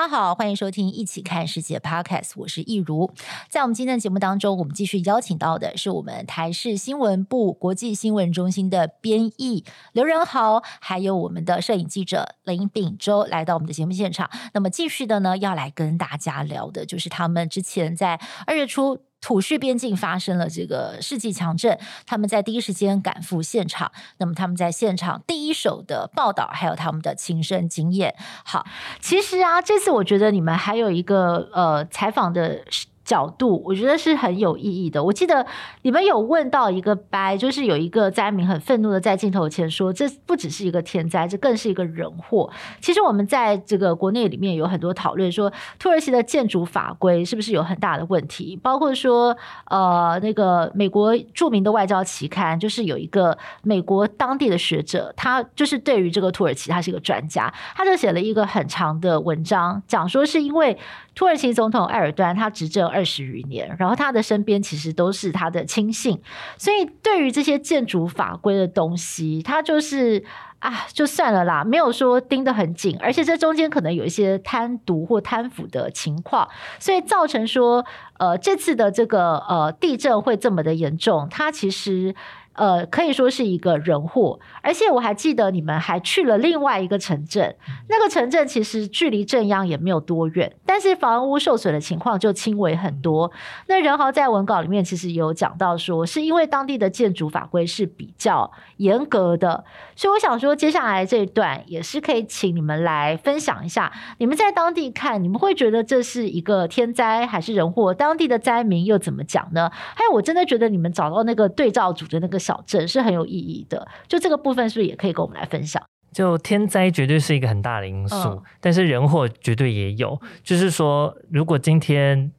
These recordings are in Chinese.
大家好，欢迎收听《一起看世界》Podcast，我是易如。在我们今天的节目当中，我们继续邀请到的是我们台视新闻部国际新闻中心的编译刘仁豪，还有我们的摄影记者林秉洲来到我们的节目现场。那么，继续的呢，要来跟大家聊的就是他们之前在二月初。土叙边境发生了这个世纪强震，他们在第一时间赶赴现场。那么他们在现场第一手的报道，还有他们的亲身经验。好，其实啊，这次我觉得你们还有一个呃采访的。角度，我觉得是很有意义的。我记得你们有问到一个掰，就是有一个灾民很愤怒的在镜头前说：“这不只是一个天灾，这更是一个人祸。”其实我们在这个国内里面有很多讨论，说土耳其的建筑法规是不是有很大的问题？包括说，呃，那个美国著名的外交期刊，就是有一个美国当地的学者，他就是对于这个土耳其，他是一个专家，他就写了一个很长的文章，讲说是因为。土耳其总统埃尔段，他执政二十余年，然后他的身边其实都是他的亲信，所以对于这些建筑法规的东西，他就是啊，就算了啦，没有说盯得很紧，而且这中间可能有一些贪渎或贪腐的情况，所以造成说，呃，这次的这个呃地震会这么的严重，他其实。呃，可以说是一个人祸，而且我还记得你们还去了另外一个城镇，那个城镇其实距离正央也没有多远，但是房屋受损的情况就轻微很多。那仁豪在文稿里面其实有讲到说，是因为当地的建筑法规是比较严格的，所以我想说，接下来这一段也是可以请你们来分享一下，你们在当地看，你们会觉得这是一个天灾还是人祸？当地的灾民又怎么讲呢？还有，我真的觉得你们找到那个对照组的那个。小镇是很有意义的，就这个部分是不是也可以跟我们来分享？就天灾绝对是一个很大的因素，嗯、但是人祸绝对也有。就是说，如果今天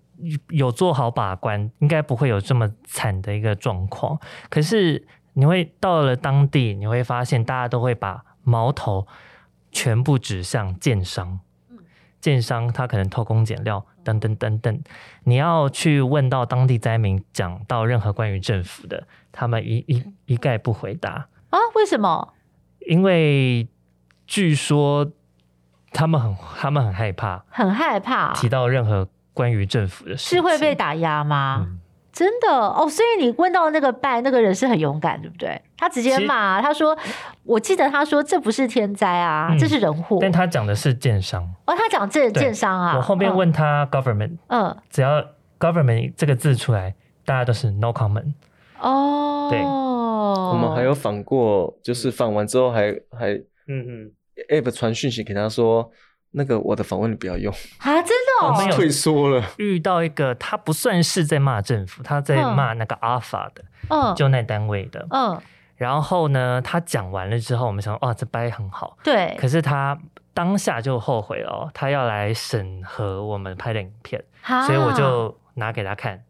有做好把关，应该不会有这么惨的一个状况。可是你会到了当地，你会发现大家都会把矛头全部指向建商。建商他可能偷工减料，等等等等。你要去问到当地灾民，讲到任何关于政府的，他们一一一概不回答啊？为什么？因为据说他们很他们很害怕，很害怕提到任何关于政府的事，是会被打压吗？嗯真的哦，所以你问到那个拜那个人是很勇敢，对不对？他直接骂，他说：“我记得他说这不是天灾啊，嗯、这是人祸。”但他讲的是建商哦，他讲这建商啊。我后面问他 government，嗯，只要 government 这个字出来，大家都是 no comment。哦，对，我们还有访过，就是访完之后还还嗯嗯 app 传讯息给他说。那个我的访问你不要用啊！真的，哦，我们退缩了。遇到一个他不算是在骂政府，他在骂那个 Alpha 的，嗯，就那单位的，嗯。然后呢，他讲完了之后，我们想，哇，这掰很好，对。可是他当下就后悔了，他要来审核我们拍的影片，啊，所以我就拿给他看。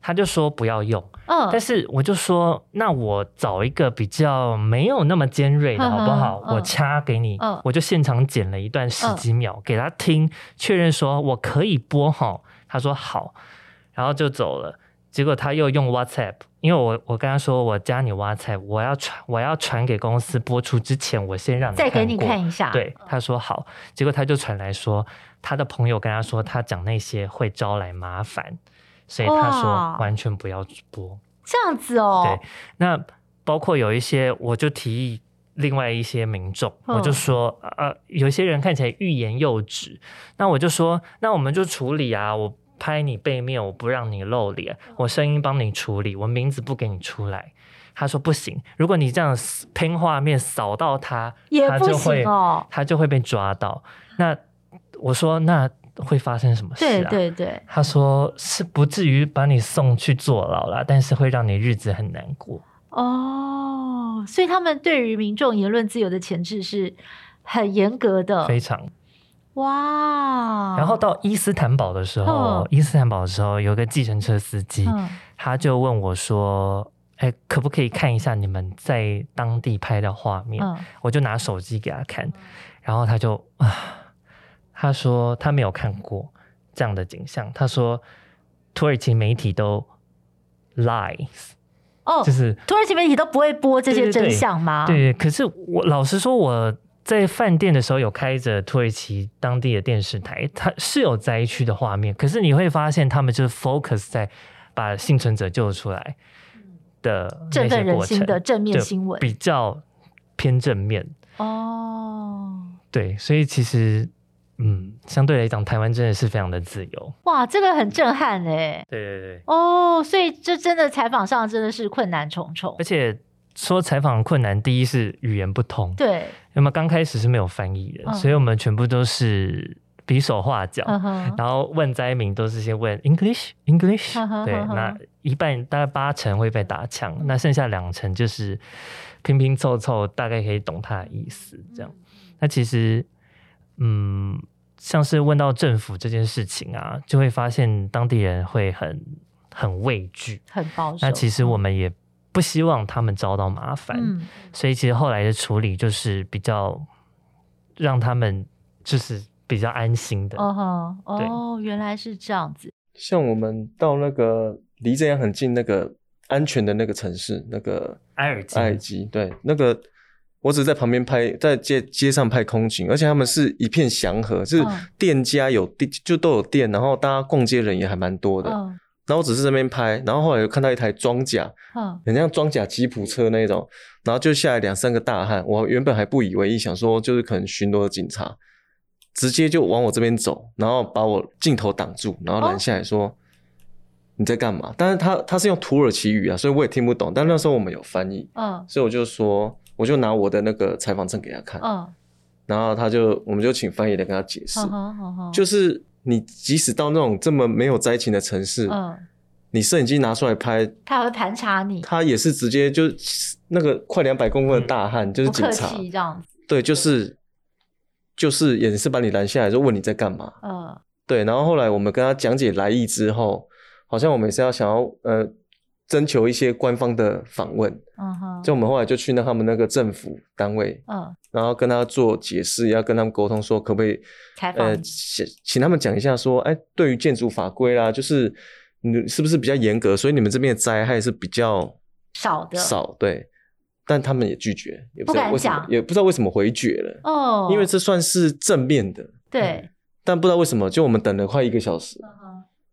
他就说不要用，嗯，但是我就说，那我找一个比较没有那么尖锐的好不好？嗯、我掐给你，嗯，我就现场剪了一段十几秒、嗯、给他听，确认说我可以播哈。他说好，然后就走了。结果他又用 WhatsApp，因为我我跟他说我加你 WhatsApp，我要传我要传给公司播出之前，我先让你再给你看一下。对，他说好，结果他就传来说他的朋友跟他说他讲那些会招来麻烦。所以他说完全不要播这样子哦。对，那包括有一些，我就提议另外一些民众，我就说呃，有些人看起来欲言又止，那我就说，那我们就处理啊，我拍你背面，我不让你露脸，我声音帮你处理，我名字不给你出来。他说不行，如果你这样拼画面扫到他，他就会他就会被抓到。那我说那。会发生什么事啊？对对对，他说是不至于把你送去坐牢了，但是会让你日子很难过。哦，所以他们对于民众言论自由的钳制是很严格的，非常。哇！然后到伊斯坦堡的时候，哦、伊斯坦堡的时候有个计程车司机，嗯、他就问我说：“哎，可不可以看一下你们在当地拍的画面？”嗯、我就拿手机给他看，然后他就啊。他说他没有看过这样的景象。他说土耳其媒体都 lies，哦，就是土耳其媒体都不会播这些真相吗？对，对，对，可是我老实说，我在饭店的时候有开着土耳其当地的电视台，它是有灾区的画面，可是你会发现他们就是 focus 在把幸存者救出来的振奋人心的正面新闻，比较偏正面哦。对，所以其实。嗯，相对来讲，台湾真的是非常的自由。哇，这个很震撼哎。对对对。哦，所以这真的采访上真的是困难重重。而且说采访困难，第一是语言不通。对。那么刚开始是没有翻译的，嗯、所以我们全部都是比手画脚，嗯、然后问灾民都是先问 English English。嗯、对，那一半大概八成会被打枪，嗯、那剩下两成就是拼拼凑凑，大概可以懂他的意思。这样，嗯、那其实。嗯，像是问到政府这件事情啊，就会发现当地人会很很畏惧，很保守。那其实我们也不希望他们遭到麻烦，嗯、所以其实后来的处理就是比较让他们就是比较安心的。哦，哦，原来是这样子。像我们到那个离这样很近那个安全的那个城市，那个埃尔基，埃及，对，那个。我只是在旁边拍，在街街上拍空景，而且他们是一片祥和，就是店家有店，就都有店，然后大家逛街人也还蛮多的。嗯、然后我只是在那边拍，然后后来又看到一台装甲，嗯，很像装甲吉普车那种，然后就下来两三个大汉，我原本还不以为意，想说就是可能巡逻的警察，直接就往我这边走，然后把我镜头挡住，然后拦下来说、哦、你在干嘛？但是他他是用土耳其语啊，所以我也听不懂。但那时候我们有翻译，嗯，所以我就说。我就拿我的那个采访证给他看，嗯，然后他就，我们就请翻译来跟他解释，就是你即使到那种这么没有灾情的城市，嗯，你摄影机拿出来拍，他会盘查你，他也是直接就那个快两百公分的大汉，嗯、就是警察，这样对，就是就是也是把你拦下来，就问你在干嘛，嗯，对，然后后来我们跟他讲解来意之后，好像我们也是要想要呃。征求一些官方的访问，嗯哼，就我们后来就去那他们那个政府单位，嗯，然后跟他做解释，要跟他们沟通，说可不可以采访，呃，请请他们讲一下，说，哎，对于建筑法规啦，就是你是不是比较严格，所以你们这边的灾害是比较少的，少对，但他们也拒绝，也不知道为什么，不敢讲，也不知道为什么回绝了，哦，因为这算是正面的，对，嗯，但不知道为什么，就我们等了快一个小时。嗯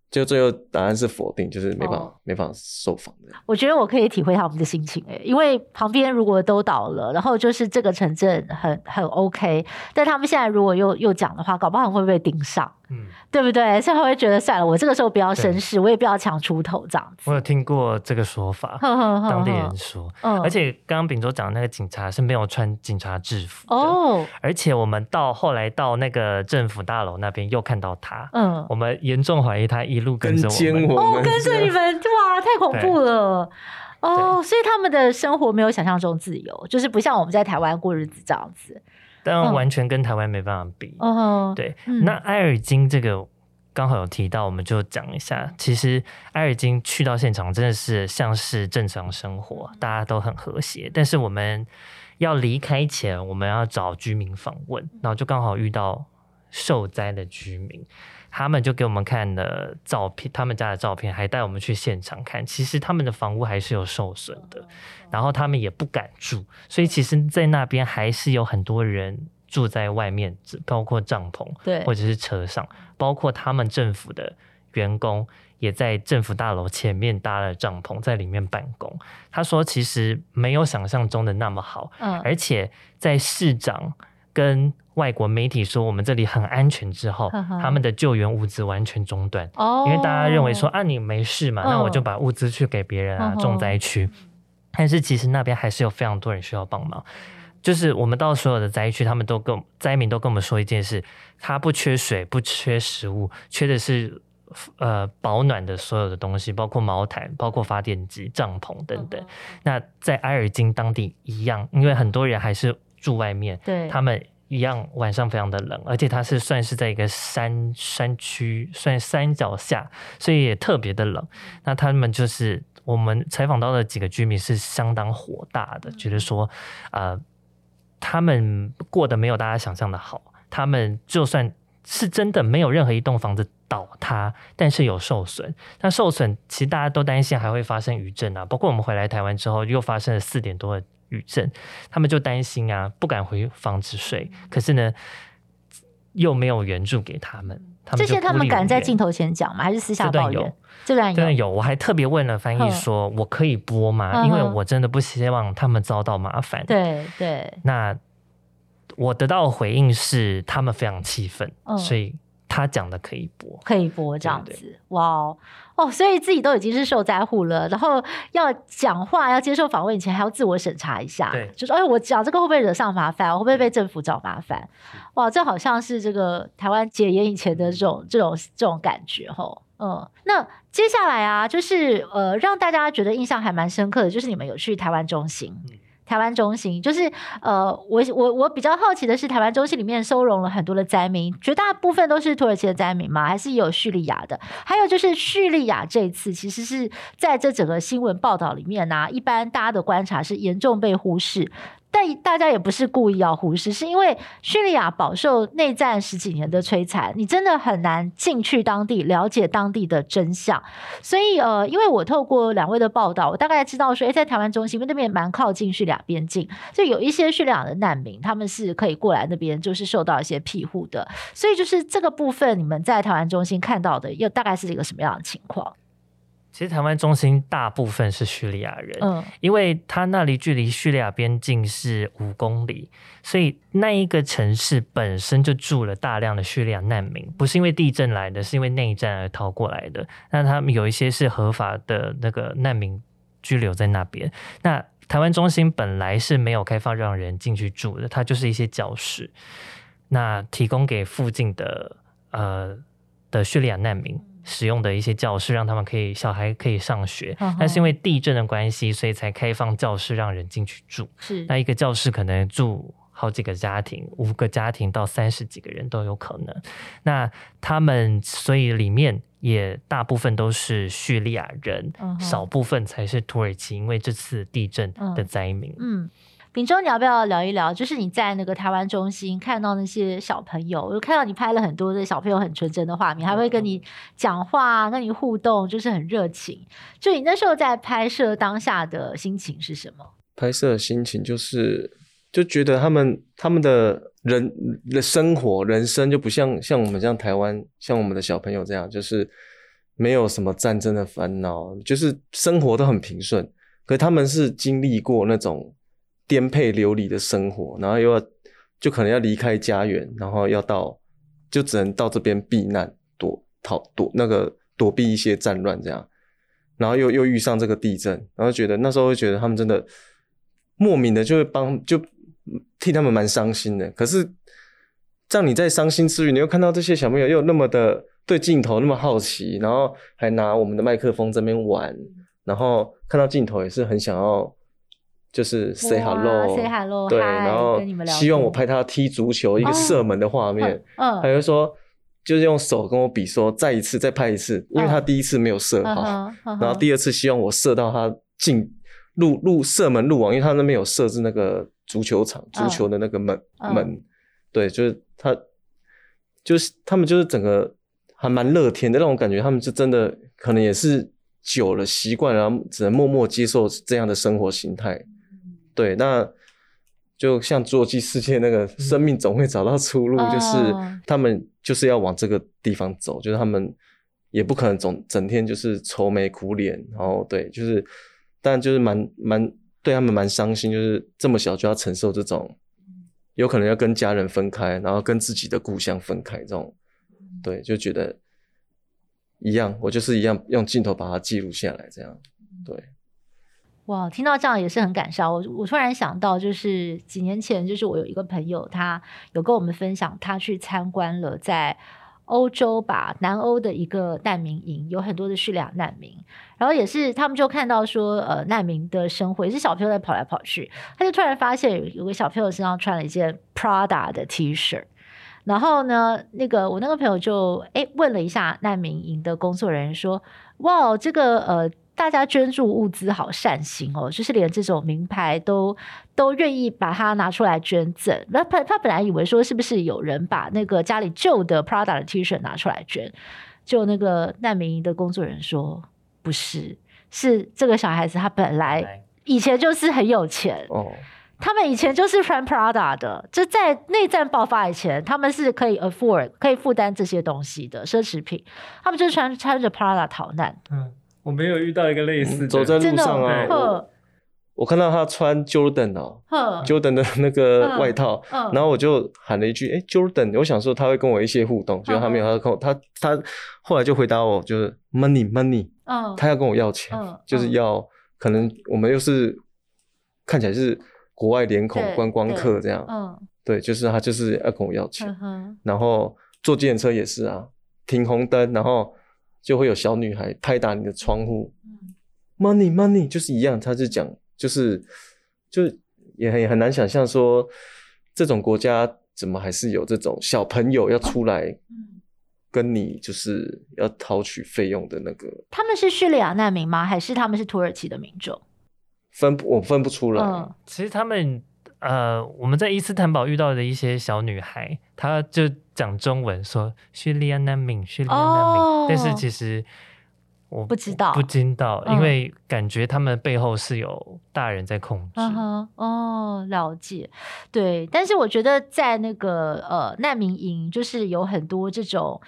就最后答案是否定，就是没办法、哦、没办法受访的。我觉得我可以体会他们的心情诶，因为旁边如果都倒了，然后就是这个城镇很很 OK，但他们现在如果又又讲的话，搞不好会被盯上。嗯，对不对？所以他会觉得算了，我这个时候不要绅士，我也不要抢出头这样子。我有听过这个说法，呵呵呵当地人说。嗯，而且刚刚秉州讲的那个警察是没有穿警察制服哦。而且我们到后来到那个政府大楼那边又看到他，嗯，我们严重怀疑他一路跟着我们，哦，跟着你们，哇，太恐怖了。哦，所以他们的生活没有想象中自由，就是不像我们在台湾过日子这样子。但完全跟台湾没办法比。哦，对，嗯、那埃尔金这个刚好有提到，我们就讲一下。其实埃尔金去到现场真的是像是正常生活，大家都很和谐。但是我们要离开前，我们要找居民访问，然后就刚好遇到受灾的居民。他们就给我们看了照片，他们家的照片，还带我们去现场看。其实他们的房屋还是有受损的，然后他们也不敢住，所以其实，在那边还是有很多人住在外面，包括帐篷，对，或者是车上，包括他们政府的员工也在政府大楼前面搭了帐篷，在里面办公。他说，其实没有想象中的那么好，嗯，而且在市长跟外国媒体说我们这里很安全之后，呵呵。他们的救援物资完全中断，哦、因为大家认为说啊，你没事嘛，哦、那我就把物资去给别人啊，哦、重灾区。但是其实那边还是有非常多人需要帮忙，就是我们到所有的灾区，他们都跟灾民都跟我们说一件事：他不缺水，不缺食物，缺的是呃保暖的所有的东西，包括毛毯、包括发电机、帐篷等等。哦、那在埃尔金当地一样，因为很多人还是住外面，对他们。一样，晚上非常的冷，而且它是算是在一个山山区，算山脚下，所以也特别的冷。那他们就是我们采访到的几个居民是相当火大的，觉得说，呃，他们过得没有大家想象的好。他们就算是真的没有任何一栋房子倒塌，但是有受损。那受损其实大家都担心还会发生余震啊，包括我们回来台湾之后又发生了四点多的余震，他们就担心啊，不敢回房子睡。可是呢，又没有援助给他们。他们这些他们敢在镜头前讲吗？还是私下抱怨？这段有，这段有。我还特别问了翻译说：“我可以播吗？”嗯、因为我真的不希望他们遭到麻烦。对对。那。我得到的回应是，他们非常气愤，嗯、所以他讲的可以播，可以播这样子。哇哦哦，所以自己都已经是受灾户了，然后要讲话、要接受访问以前，还要自我审查一下，对，就是哎，我讲这个会不会惹上麻烦？我会不会被政府找麻烦？哇，这好像是这个台湾解严以前的这种、这种、这种感觉吼。嗯，那接下来啊，就是呃，让大家觉得印象还蛮深刻的，就是你们有去台湾中心。嗯台湾中心就是呃，我我我比较好奇的是，台湾中心里面收容了很多的灾民，绝大部分都是土耳其的灾民吗？还是有叙利亚的？还有就是叙利亚这一次其实是在这整个新闻报道里面呢、一般大家的观察是严重被忽视。但大家也不是故意要忽视，是因为叙利亚饱受内战十几年的摧残，你真的很难进去当地了解当地的真相。所以呃，因为我透过两位的报道，我大概知道说，诶，在台湾中心，因为那边蛮靠近叙利亚边境，就有一些叙利亚的难民，他们是可以过来那边，就是受到一些庇护的。所以就是这个部分，你们在台湾中心看到的，又大概是一个什么样的情况？其实台湾中心大部分是叙利亚人，嗯，因为他那里距离叙利亚边境是五公里，所以那一个城市本身就住了大量的叙利亚难民，不是因为地震来的，是因为内战而逃过来的。那他们有一些是合法的那个难民居留在那边。那台湾中心本来是没有开放让人进去住的，它就是一些教室，那提供给附近的呃的叙利亚难民。使用的一些教室，让他们可以小孩可以上学，哦、但是因为地震的关系，所以才开放教室让人进去住。是，那一个教室可能住好几个家庭，五个家庭到三十几个人都有可能。那他们所以里面也大部分都是叙利亚人，哦、少部分才是土耳其，因为这次地震的灾民。嗯。嗯秉忠，你要不要聊一聊？就是你在那个台湾中心看到那些小朋友，我就看到你拍了很多的小朋友很纯真的画面，还会跟你讲话、跟你互动，就是很热情。就你那时候在拍摄当下的心情是什么？拍摄的心情就是就觉得他们他们的人的生活、人生就不像像我们这样台湾，像我们的小朋友这样，就是没有什么战争的烦恼，就是生活都很平顺。可他们是经历过那种。颠沛流离的生活，然后又要就可能要离开家园，然后要到就只能到这边避难、躲逃、躲那个躲避一些战乱这样，然后又又遇上这个地震，然后觉得那时候会觉得他们真的莫名的就会帮就替他们蛮伤心的。可是，让你在伤心之余，你又看到这些小朋友又那么的对镜头那么好奇，然后还拿我们的麦克风这边玩，然后看到镜头也是很想要。就是 say hello，say hello，对，然后希望我拍他踢足球一个射门的画面，嗯，还有说就是用手跟我比说再一次再拍一次，因为他第一次没有射好，然后第二次希望我射到他进入入射门入网，因为他那边有设置那个足球场足球的那个门门，对，就是他就是他们就是整个还蛮乐天的那种感觉，他们是真的可能也是久了习惯，然后只能默默接受这样的生活形态。对，那就像《侏罗纪世界》那个生命总会找到出路，嗯、就是他们就是要往这个地方走，就是他们也不可能总整天就是愁眉苦脸，然后对，就是但就是蛮蛮对他们蛮伤心，就是这么小就要承受这种有可能要跟家人分开，然后跟自己的故乡分开这种，对，就觉得一样，我就是一样用镜头把它记录下来，这样，对。哇，听到这样也是很感伤。我我突然想到，就是几年前，就是我有一个朋友，他有跟我们分享，他去参观了在欧洲吧，南欧的一个难民营，有很多的叙利亚难民。然后也是他们就看到说，呃，难民的生活也是小朋友在跑来跑去，他就突然发现有个小朋友身上穿了一件 Prada 的 T 恤。然后呢，那个我那个朋友就诶问了一下难民营的工作人员说，哇，这个呃。大家捐助物资好善心哦，就是连这种名牌都都愿意把它拿出来捐赠。那他他本来以为说是不是有人把那个家里旧的 Prada 的 T 恤拿出来捐，就那个难民营的工作人员说不是，是这个小孩子他本来以前就是很有钱哦。他们以前就是穿 Prada 的，就在内战爆发以前，他们是可以 afford 可以负担这些东西的奢侈品，他们就穿穿着 Prada 逃难。嗯，我没有遇到一个类似的，走在路上啊，我，我看到他穿 Jordan 哦，Jordan 的那个外套，然后我就喊了一句：“哎，Jordan！” 我想说他会跟我一些互动，结果他没有，他跟我他他后来就回答我，就是 money money，他要跟我要钱，就是要可能我们又是看起来是。国外脸孔观光客这样，嗯，对，就是他就是要跟我要钱，嗯、然后坐计程车也是啊，停红灯，然后就会有小女孩拍打你的窗户，嗯，money money 就是一样，他就讲就是就也很也很难想象说这种国家怎么还是有这种小朋友要出来，跟你就是要讨取费用的那个，他们是叙利亚难民吗？还是他们是土耳其的民众？分我分不出来。嗯、其实他们呃，我们在伊斯坦堡遇到的一些小女孩，她就讲中文说叙利亚难民，叙利亚难民。哦、但是其实我不知道，不知道，因为感觉他们背后是有大人在控制。嗯、哦，了解。对，但是我觉得在那个呃难民营，就是有很多这种。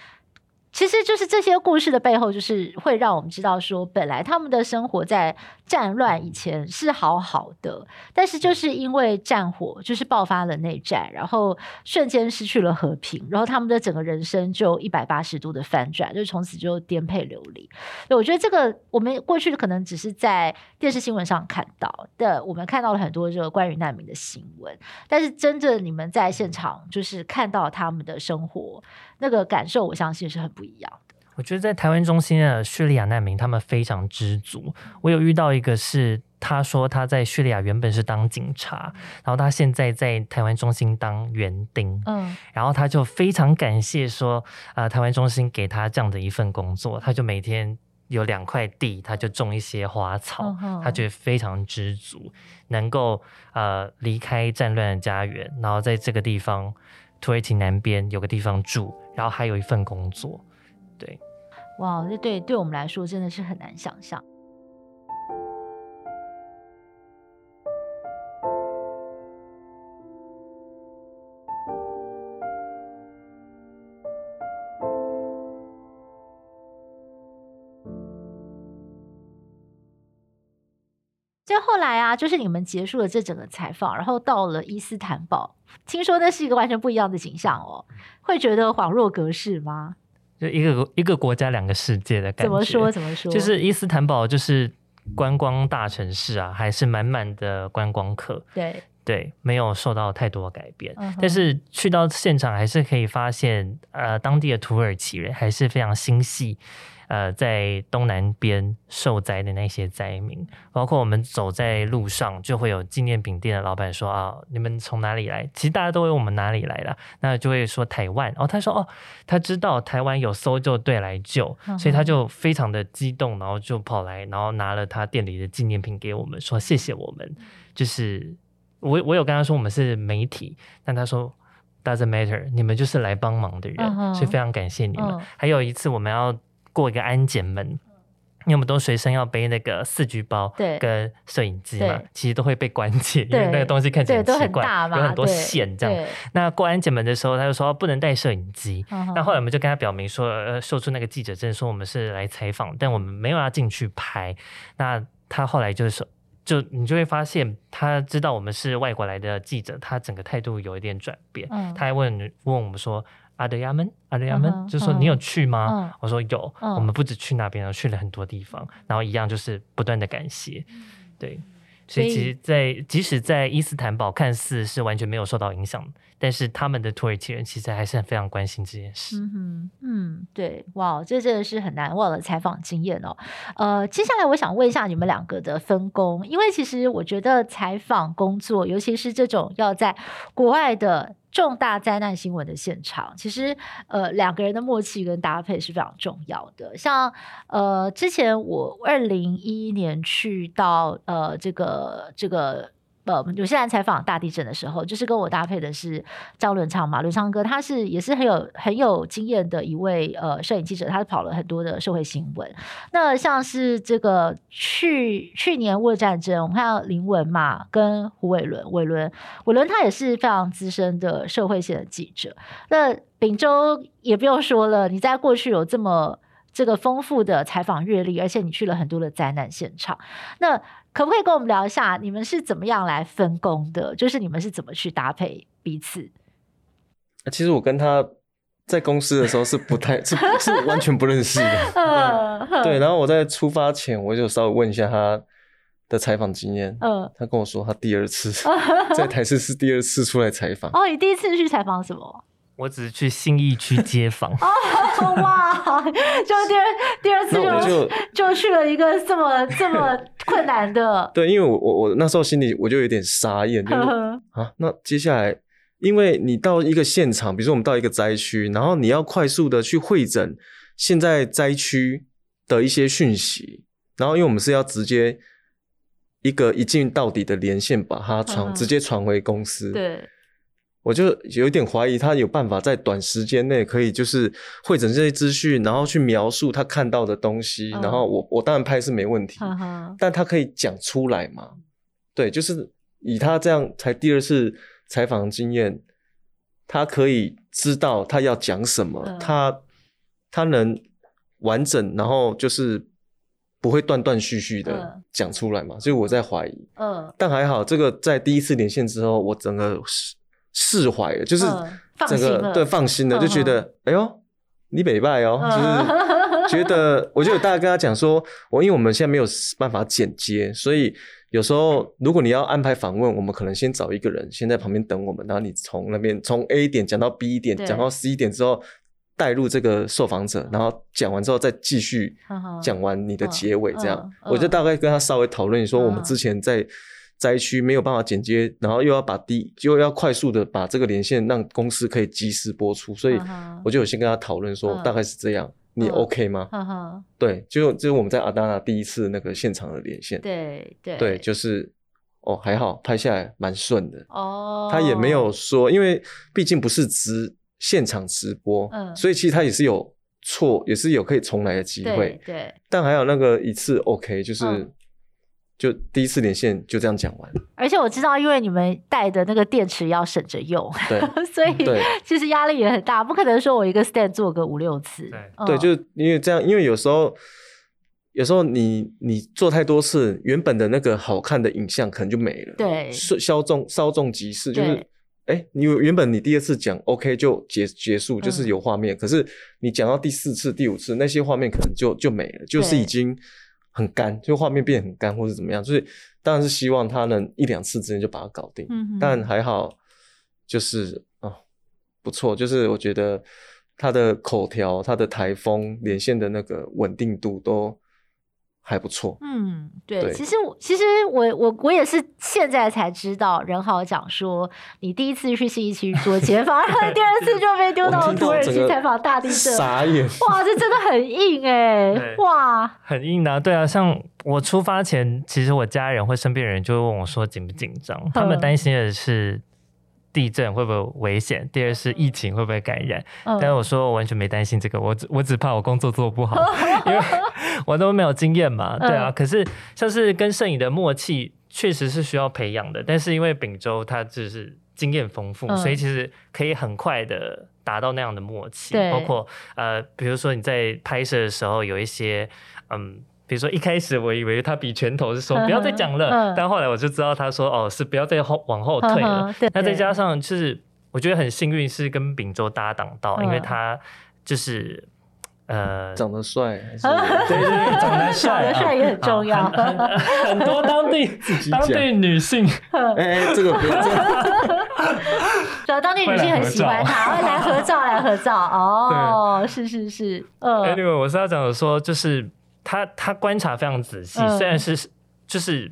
其实就是这些故事的背后，就是会让我们知道说，本来他们的生活在战乱以前是好好的，但是就是因为战火就是爆发了内战，然后瞬间失去了和平，然后他们的整个人生就一百八十度的翻转，就从此就颠沛流离。我觉得这个我们过去可能只是在电视新闻上看到的，我们看到了很多这个关于难民的新闻，但是真正你们在现场就是看到他们的生活。那个感受，我相信是很不一样的。我觉得在台湾中心的叙利亚难民，他们非常知足。我有遇到一个是，他说他在叙利亚原本是当警察，然后他现在在台湾中心当园丁。嗯，然后他就非常感谢说，呃，台湾中心给他这样的一份工作，他就每天有两块地，他就种一些花草，他觉得非常知足，能够呃离开战乱的家园，然后在这个地方。土耳其南边有个地方住，然后还有一份工作，对，哇，这对对我们来说真的是很难想象。后来啊，就是你们结束了这整个采访，然后到了伊斯坦堡，听说那是一个完全不一样的景象哦，会觉得恍若隔世吗？就一个一个国家两个世界的感觉。怎么说？怎么说？就是伊斯坦堡就是观光大城市啊，还是满满的观光客。对对，没有受到太多改变。但是去到现场，还是可以发现，呃，当地的土耳其人还是非常心细。呃，在东南边受灾的那些灾民，包括我们走在路上，就会有纪念品店的老板说啊，你们从哪里来？其实大家都问我们哪里来的，那就会说台湾。哦，他说哦，他知道台湾有搜救队来救，所以他就非常的激动，然后就跑来，然后拿了他店里的纪念品给我们，说谢谢我们。就是我我有跟他说我们是媒体，但他说 doesn't matter，你们就是来帮忙的人，所以非常感谢你们。还有一次我们要。过一个安检门，因为我们都随身要背那个四 G 包，跟摄影机嘛，其实都会被关起，因为那个东西看起来很奇怪，有很多线这样。那过安检门的时候，他就说不能带摄影机。那后来我们就跟他表明说，呃，秀出那个记者证，说我们是来采访，但我们没有要进去拍。那他后来就是说，就你就会发现，他知道我们是外国来的记者，他整个态度有一点转变。他还问问我们说。阿德亚门，阿德亚门，就说你有去吗？嗯、我说有，嗯、我们不止去那边，然后去了很多地方，然后一样就是不断的感谢，对。所以其实在，在即使在伊斯坦堡看似是完全没有受到影响，但是他们的土耳其人其实还是很非常关心这件事。嗯哼，嗯，对，哇，这真的是很难忘的采访经验哦。呃，接下来我想问一下你们两个的分工，因为其实我觉得采访工作，尤其是这种要在国外的重大灾难新闻的现场，其实呃两个人的默契跟搭配是非常重要的。像呃之前我二零一一年去到呃这个这个。呃，我现在采访大地震的时候，就是跟我搭配的是张伦昌嘛，伦昌哥，他是也是很有很有经验的一位呃摄影记者，他跑了很多的社会新闻。那像是这个去去年乌战争，我们看到林文嘛，跟胡伟伦，伟伦，伟伦他也是非常资深的社会线的记者。那秉州也不用说了，你在过去有这么这个丰富的采访阅历，而且你去了很多的灾难现场，那。可不可以跟我们聊一下，你们是怎么样来分工的？就是你们是怎么去搭配彼此？其实我跟他在公司的时候是不太 是是完全不认识的。嗯，对。然后我在出发前，我就稍微问一下他的采访经验。嗯，他跟我说他第二次 在台视是第二次出来采访。哦，你第一次去采访什么？我只是去信义区街访 哦，哇，就第二第二次就就，就去了一个这么这么 困难的。对，因为我我我那时候心里我就有点傻眼，就是 啊，那接下来，因为你到一个现场，比如说我们到一个灾区，然后你要快速的去会诊现在灾区的一些讯息，然后因为我们是要直接一个一镜到底的连线，把它传直接传回公司。对。我就有点怀疑他有办法在短时间内可以就是汇整这些资讯，然后去描述他看到的东西，嗯、然后我我当然拍是没问题，但他可以讲出来嘛？对，就是以他这样才第二次采访经验，他可以知道他要讲什么，嗯、他他能完整，然后就是不会断断续续的讲出来嘛？所以我在怀疑，嗯，但还好，这个在第一次连线之后，我整个是。释怀了，就是整个对放心了，就觉得哎呦，你北拜哦，就是觉得，我就有大概跟他讲说，我因为我们现在没有办法剪接，所以有时候如果你要安排访问，我们可能先找一个人先在旁边等我们，然后你从那边从 A 点讲到 B 点，讲到 C 点之后带入这个受访者，然后讲完之后再继续讲完你的结尾，这样，我就大概跟他稍微讨论说，我们之前在。灾区没有办法剪接，然后又要把第又要快速的把这个连线让公司可以及时播出，所以我就有先跟他讨论说，大概是这样，嗯、你 OK 吗？对，就就是我们在阿达纳第一次那个现场的连线，对对对，就是哦还好拍下来蛮顺的哦，他也没有说，因为毕竟不是直现场直播，嗯，所以其实他也是有错，也是有可以重来的机会，对，对，但还有那个一次 OK 就是。嗯就第一次连线就这样讲完，而且我知道，因为你们带的那个电池要省着用，对，所以其实压力也很大，不可能说我一个 stand 做个五六次，对，嗯、对，就因为这样，因为有时候有时候你你做太多次，原本的那个好看的影像可能就没了，对，稍纵稍纵即逝，就是哎对，你原本你第二次讲 OK 就结结束，就是有画面，嗯、可是你讲到第四次、第五次，那些画面可能就就没了，就是已经。很干，就画面变很干，或者怎么样，就是当然是希望他能一两次之内就把它搞定。嗯，但还好，就是哦，不错，就是我觉得他的口条、他的台风、连线的那个稳定度都。还不错，嗯，对，对其实我其实我我我也是现在才知道，任豪讲说你第一次去信义区做采访，第二次就被丢到土耳其采访大地震，傻眼，哇，这真的很硬哎，对哇，很硬啊，对啊，像我出发前，其实我家人或身边人就会问我说紧不紧张，他们担心的是。地震会不会危险？第二是疫情会不会感染？嗯、但是我说我完全没担心这个，我只我只怕我工作做不好，因为我都没有经验嘛。对啊，嗯、可是像是跟摄影的默契，确实是需要培养的。但是因为秉州他就是经验丰富，嗯、所以其实可以很快的达到那样的默契。对包括呃，比如说你在拍摄的时候有一些嗯。比如说一开始我以为他比拳头是说不要再讲了，嗯、但后来我就知道他说哦是不要再后往后退了。那再加上就是我觉得很幸运是跟秉州搭档到，嗯、因为他就是呃长得帅，还是 对长得帅，长得帅也很重要。啊、很，多当地当地女性，哎哎，这个不要这样。主要当地女性很喜欢他，会来合照来合照哦，是是是，呃，Anyway，我是要讲的说就是。他他观察非常仔细，虽然是就是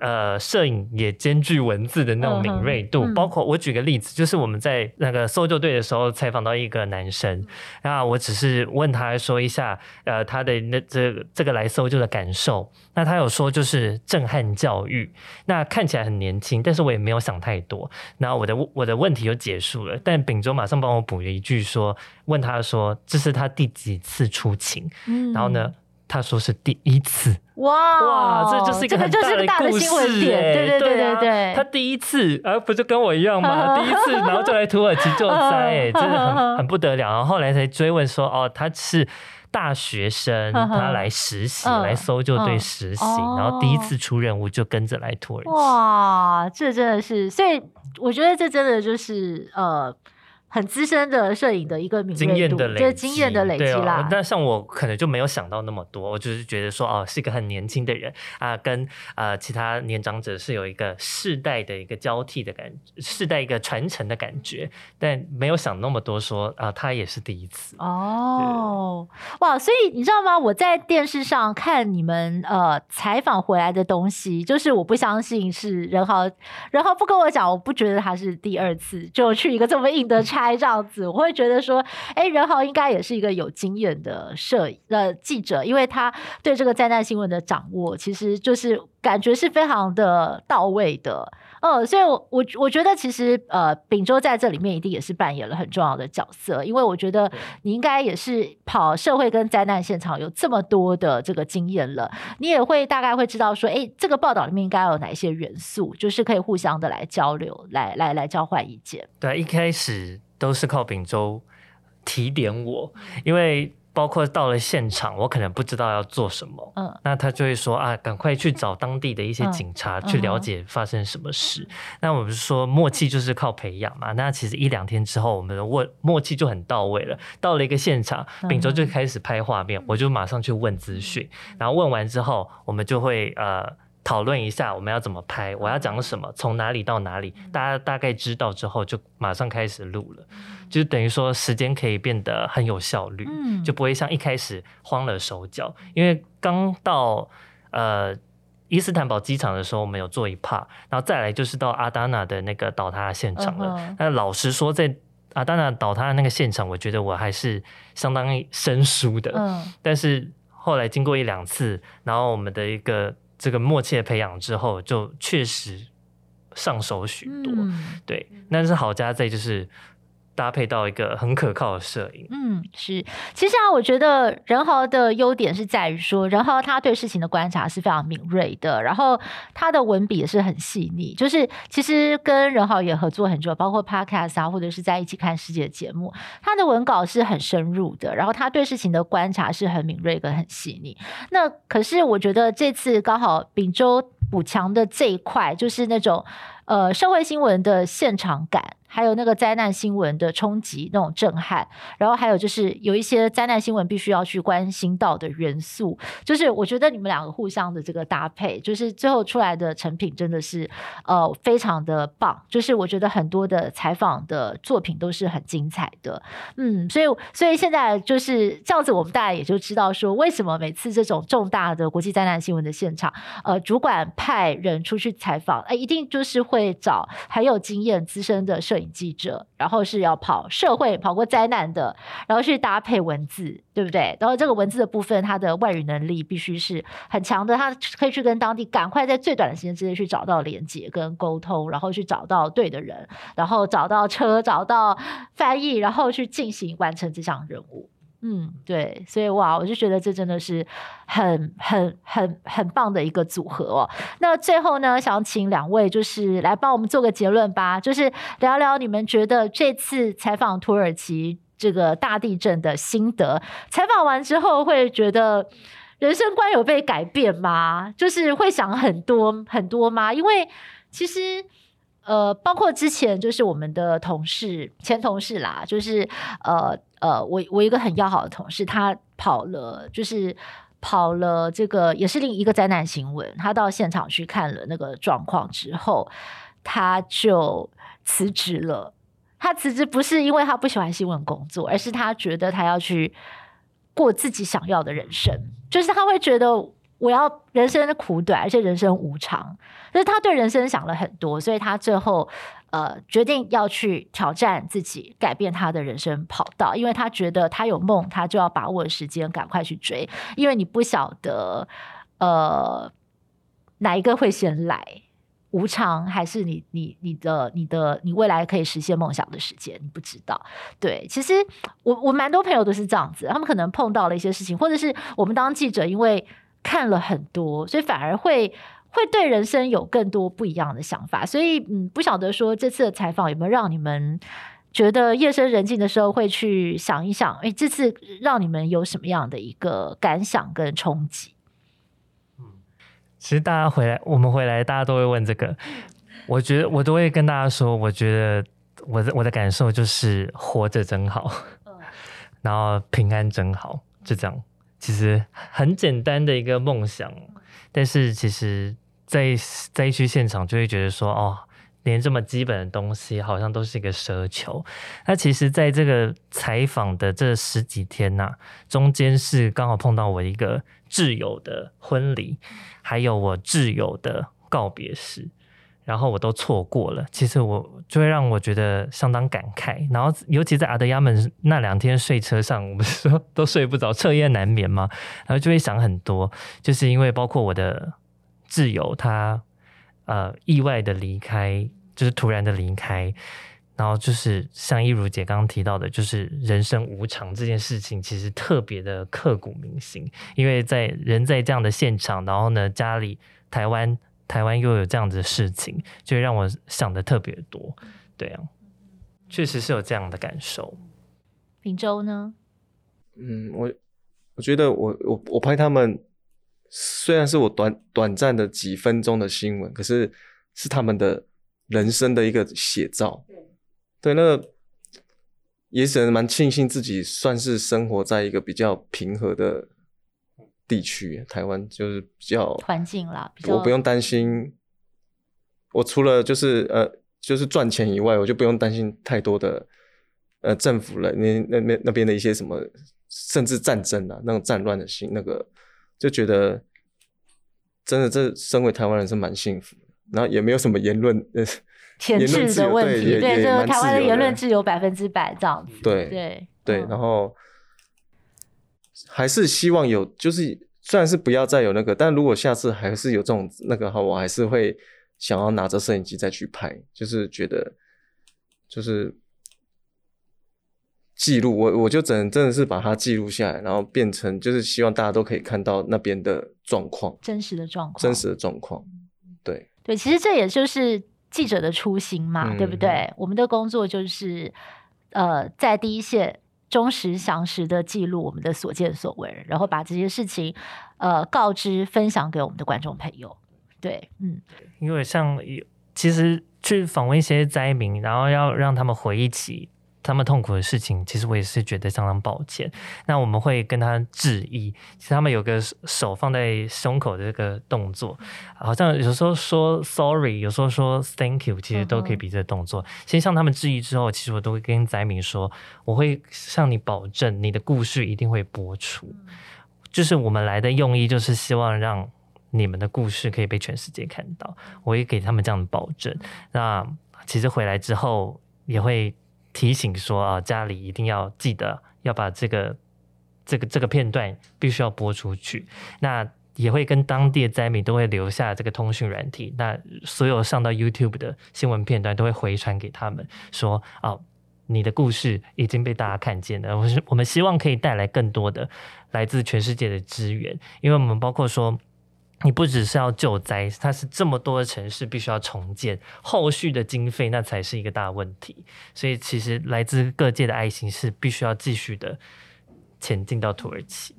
呃，摄影也兼具文字的那种敏锐度，嗯、包括我举个例子，就是我们在那个搜救队的时候采访到一个男生，那我只是问他说一下，呃，他的那这这个来搜救的感受，那他有说就是震撼教育，那看起来很年轻，但是我也没有想太多，然后我的我的问题就结束了，但秉州马上帮我补了一句说，问他说这是他第几次出勤，嗯、然后呢？他说是第一次，哇哇，这就是一个很大的故事，欸，对对对对对，他第一次，而不就跟我一样吗？第一次，然后就来土耳其救灾，哎，真的很很不得了。然后后来才追问说，哦，他是大学生，他来实习，来搜救队实习，然后第一次出任务就跟着来土耳其。哇，这真的是，所以我觉得这真的就是呃。很资深的摄影的一个敏锐度，经验的累积，经验的累积啦。但像我可能就没有想到那么多，我就是觉得说，哦，是一个很年轻的人啊，跟呃其他年长者是有一个世代的一个交替的感觉，世代一个传承的感觉。但没有想那么多说，说啊，他也是第一次。哦，哇！所以你知道吗？我在电视上看你们呃采访回来的东西，就是我不相信是任豪，任豪不跟我讲，我不觉得他是第二次就去一个这么硬的场。拍这样子，我会觉得说，哎、欸，仁豪应该也是一个有经验的摄影的记者，因为他对这个灾难新闻的掌握，其实就是感觉是非常的到位的。嗯，所以我，我我觉得其实呃，秉州在这里面一定也是扮演了很重要的角色，因为我觉得你应该也是跑社会跟灾难现场有这么多的这个经验了，你也会大概会知道说，哎、欸，这个报道里面应该有哪些元素，就是可以互相的来交流，来来来交换意见。对，一开始。都是靠秉州提点我，因为包括到了现场，我可能不知道要做什么，嗯，那他就会说啊，赶快去找当地的一些警察去了解发生什么事。嗯、那我们说默契就是靠培养嘛，那其实一两天之后，我们的默默契就很到位了。到了一个现场，秉州就开始拍画面，我就马上去问资讯，然后问完之后，我们就会呃。讨论一下我们要怎么拍，我要讲什么，从哪里到哪里，大家大概知道之后就马上开始录了，就等于说时间可以变得很有效率，就不会像一开始慌了手脚。因为刚到呃伊斯坦堡机场的时候，我们有做一 part，然后再来就是到阿达纳的那个倒塌现场了。那老实说，在阿达纳倒塌的那个现场，我觉得我还是相当生疏的。但是后来经过一两次，然后我们的一个。这个默契的培养之后，就确实上手许多。嗯、对，但是好家在就是。搭配到一个很可靠的摄影，嗯，是。其实啊，我觉得任豪的优点是在于说，任豪他对事情的观察是非常敏锐的，然后他的文笔也是很细腻。就是其实跟任豪也合作很久，包括 Podcast 啊，或者是在一起看世界的节目，他的文稿是很深入的，然后他对事情的观察是很敏锐跟很细腻。那可是我觉得这次刚好秉州补强的这一块，就是那种呃社会新闻的现场感。还有那个灾难新闻的冲击那种震撼，然后还有就是有一些灾难新闻必须要去关心到的元素，就是我觉得你们两个互相的这个搭配，就是最后出来的成品真的是呃非常的棒，就是我觉得很多的采访的作品都是很精彩的，嗯，所以所以现在就是这样子，我们大家也就知道说，为什么每次这种重大的国际灾难新闻的现场，呃，主管派人出去采访，哎，一定就是会找很有经验、资深的摄。记者，然后是要跑社会、跑过灾难的，然后去搭配文字，对不对？然后这个文字的部分，他的外语能力必须是很强的，他可以去跟当地赶快在最短的时间之内去找到连接跟沟通，然后去找到对的人，然后找到车，找到翻译，然后去进行完成这项任务。嗯，对，所以哇，我就觉得这真的是很、很、很、很棒的一个组合哦。那最后呢，想请两位就是来帮我们做个结论吧，就是聊聊你们觉得这次采访土耳其这个大地震的心得。采访完之后会觉得人生观有被改变吗？就是会想很多很多吗？因为其实呃，包括之前就是我们的同事、前同事啦，就是呃。呃，我我一个很要好的同事，他跑了，就是跑了这个也是另一个灾难新闻。他到现场去看了那个状况之后，他就辞职了。他辞职不是因为他不喜欢新闻工作，而是他觉得他要去过自己想要的人生。就是他会觉得我要人生苦短，而且人生无常，就是他对人生想了很多，所以他最后呃决定要去挑战自己，改变他的人生跑道，因为他觉得他有梦，他就要把握时间，赶快去追，因为你不晓得呃哪一个会先来，无常还是你你你的你的你未来可以实现梦想的时间，你不知道。对，其实我我蛮多朋友都是这样子，他们可能碰到了一些事情，或者是我们当记者，因为。看了很多，所以反而会会对人生有更多不一样的想法。所以，嗯，不晓得说这次的采访有没有让你们觉得夜深人静的时候会去想一想，哎，这次让你们有什么样的一个感想跟冲击？嗯，其实大家回来，我们回来，大家都会问这个。我觉得我都会跟大家说，我觉得我的我的感受就是活着真好，然后平安真好，就这样。其实很简单的一个梦想，但是其实在，灾区现场就会觉得说，哦，连这么基本的东西好像都是一个奢求。那其实，在这个采访的这十几天呐、中间是刚好碰到我一个挚友的婚礼，还有我挚友的告别式。然后我都错过了，其实我就会让我觉得相当感慨。然后尤其在阿德亚门那两天睡车上，我们说都睡不着，彻夜难眠嘛。然后就会想很多，就是因为包括我的挚友他呃意外的离开，就是突然的离开。然后就是像一如姐刚刚提到的，就是人生无常这件事情，其实特别的刻骨铭心。因为在人在这样的现场，然后呢家里台湾。台湾又有这样子的事情，就会让我想的特别多，对啊，确实是有这样的感受。平洲呢？嗯，我我觉得我我我拍他们，虽然是我短短暂的几分钟的新闻，可是是他们的人生的一个写照。对，对，那个也是蛮庆幸自己算是生活在一个比较平和的。地区台湾就是比较环境啦，我不用担心。我除了就是呃，就是赚钱以外，我就不用担心太多的呃政府了。那那那那边的一些什么，甚至战争啊，那种战乱的心，那个就觉得真的，这身为台湾人是蛮幸福的。然后也没有什么言论呃，言论的问题，对，就台湾的言论自由百分之百这样子。对对对，然后。还是希望有，就是虽然是不要再有那个，但如果下次还是有这种那个话，我还是会想要拿着摄影机再去拍，就是觉得就是记录，我我就只能真的是把它记录下来，然后变成就是希望大家都可以看到那边的状况，真实的状况，真实的状况，对对，其实这也就是记者的初心嘛，嗯、对不对？我们的工作就是呃，在第一线。忠实详实的记录我们的所见所闻，然后把这些事情，呃，告知分享给我们的观众朋友。对，嗯，因为像其实去访问一些灾民，然后要让他们回忆起。他们痛苦的事情，其实我也是觉得相当抱歉。那我们会跟他致意，其实他们有个手放在胸口的这个动作，好像有时候说 sorry，有时候说 thank you，其实都可以比这个动作。先向他们致意之后，其实我都会跟灾民说，我会向你保证，你的故事一定会播出。就是我们来的用意，就是希望让你们的故事可以被全世界看到。我也给他们这样的保证。那其实回来之后也会。提醒说啊，家里一定要记得要把这个这个这个片段必须要播出去。那也会跟当地的灾民都会留下这个通讯软体。那所有上到 YouTube 的新闻片段都会回传给他们，说啊，你的故事已经被大家看见了。我是我们希望可以带来更多的来自全世界的资源，因为我们包括说。你不只是要救灾，它是这么多的城市必须要重建，后续的经费那才是一个大问题。所以其实来自各界的爱心是必须要继续的前进到土耳其。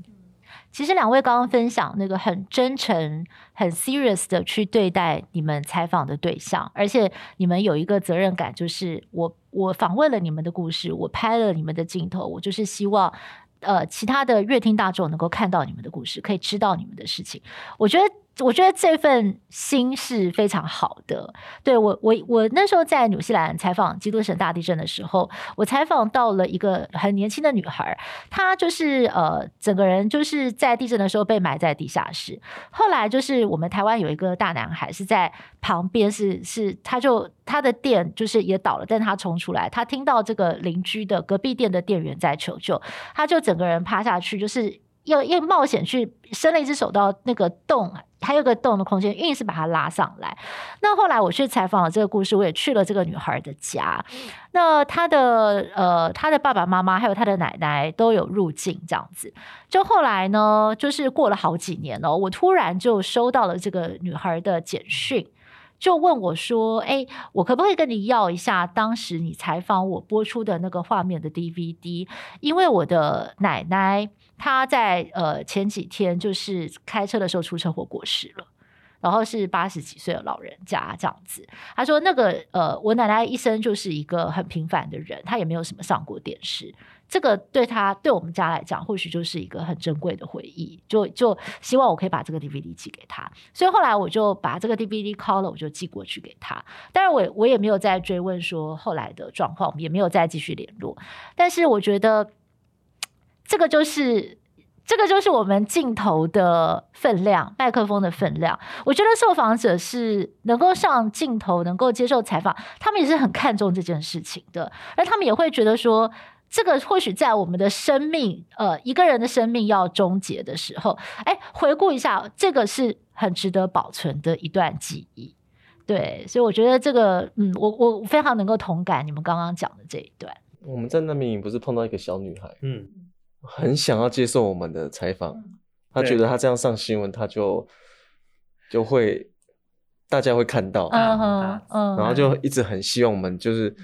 其实两位刚刚分享那个很真诚、很 serious 的去对待你们采访的对象，而且你们有一个责任感，就是我我访问了你们的故事，我拍了你们的镜头，我就是希望。呃，其他的乐听大众能够看到你们的故事，可以知道你们的事情。我觉得我觉得这份心是非常好的。对，我，我，我那时候在纽西兰采访基督神大地震的时候，我采访到了一个很年轻的女孩，她就是呃，整个人就是在地震的时候被埋在地下室。后来就是我们台湾有一个大男孩是在旁边，是是，他就他的店就是也倒了，但他冲出来，他听到这个邻居的隔壁店的店员在求救，他就整个人趴下去，就是。要要冒险去伸了一只手到那个洞，还有个洞的空间，硬是把它拉上来。那后来我去采访了这个故事，我也去了这个女孩的家。那她的呃，她的爸爸妈妈还有她的奶奶都有入境，这样子。就后来呢，就是过了好几年了，我突然就收到了这个女孩的简讯，就问我说：“哎，我可不可以跟你要一下当时你采访我播出的那个画面的 DVD？因为我的奶奶。”他在呃前几天就是开车的时候出车祸过世了，然后是八十几岁的老人家这样子。他说那个呃我奶奶一生就是一个很平凡的人，她也没有什么上过电视。这个对他对我们家来讲，或许就是一个很珍贵的回忆。就就希望我可以把这个 DVD 寄给他，所以后来我就把这个 DVD call 了，我就寄过去给他。当然我我也没有再追问说后来的状况，也没有再继续联络。但是我觉得。这个就是，这个就是我们镜头的分量，麦克风的分量。我觉得受访者是能够上镜头，能够接受采访，他们也是很看重这件事情的。而他们也会觉得说，这个或许在我们的生命，呃，一个人的生命要终结的时候，哎，回顾一下，这个是很值得保存的一段记忆。对，所以我觉得这个，嗯，我我非常能够同感你们刚刚讲的这一段。我们在那边不是碰到一个小女孩，嗯。很想要接受我们的采访，他觉得他这样上新闻，他就就会大家会看到，然后就一直很希望我们就是，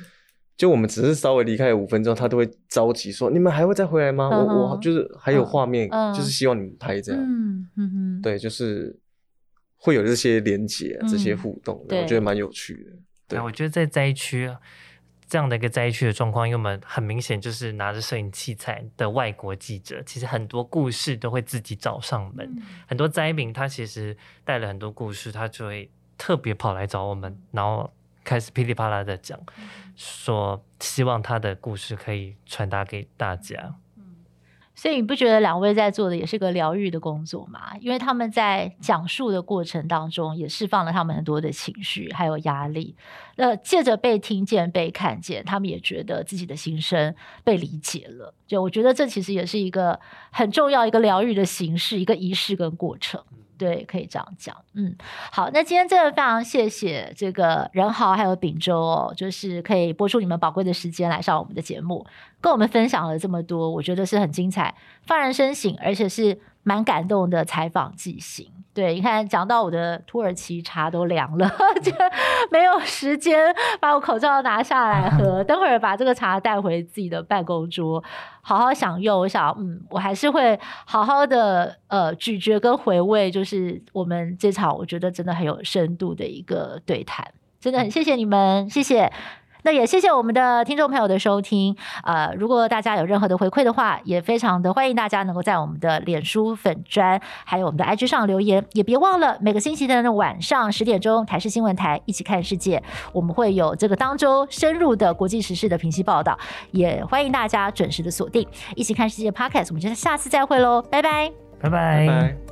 就我们只是稍微离开五分钟，他都会着急说：“你们还会再回来吗？”我我就是还有画面，就是希望你们拍这样，嗯嗯对，就是会有这些连接、这些互动，我觉得蛮有趣的。对，我觉得在灾区。这样的一个灾区的状况，因为我们很明显就是拿着摄影器材的外国记者，其实很多故事都会自己找上门。嗯、很多灾民他其实带了很多故事，他就会特别跑来找我们，然后开始噼里啪啦的讲，嗯、说希望他的故事可以传达给大家。所以你不觉得两位在做的也是个疗愈的工作吗？因为他们在讲述的过程当中，也释放了他们很多的情绪还有压力。那借着被听见、被看见，他们也觉得自己的心声被理解了。就我觉得这其实也是一个很重要一个疗愈的形式，一个仪式跟过程。对，可以这样讲。嗯，好，那今天真的非常谢谢这个任豪还有秉州哦，就是可以播出你们宝贵的时间来上我们的节目，跟我们分享了这么多，我觉得是很精彩、发人深省，而且是蛮感动的采访记行。对，你看，讲到我的土耳其茶都凉了，就没有时间把我口罩拿下来喝。等会儿把这个茶带回自己的办公桌，好好享用。我想，嗯，我还是会好好的呃咀嚼跟回味，就是我们这场我觉得真的很有深度的一个对谈，真的很谢谢你们，谢谢。那也谢谢我们的听众朋友的收听，呃，如果大家有任何的回馈的话，也非常的欢迎大家能够在我们的脸书粉砖，还有我们的 IG 上留言，也别忘了每个星期的晚上十点钟，台视新闻台一起看世界，我们会有这个当周深入的国际时事的评析报道，也欢迎大家准时的锁定。一起看世界 Podcast，我们就下次再会喽，拜拜，拜拜。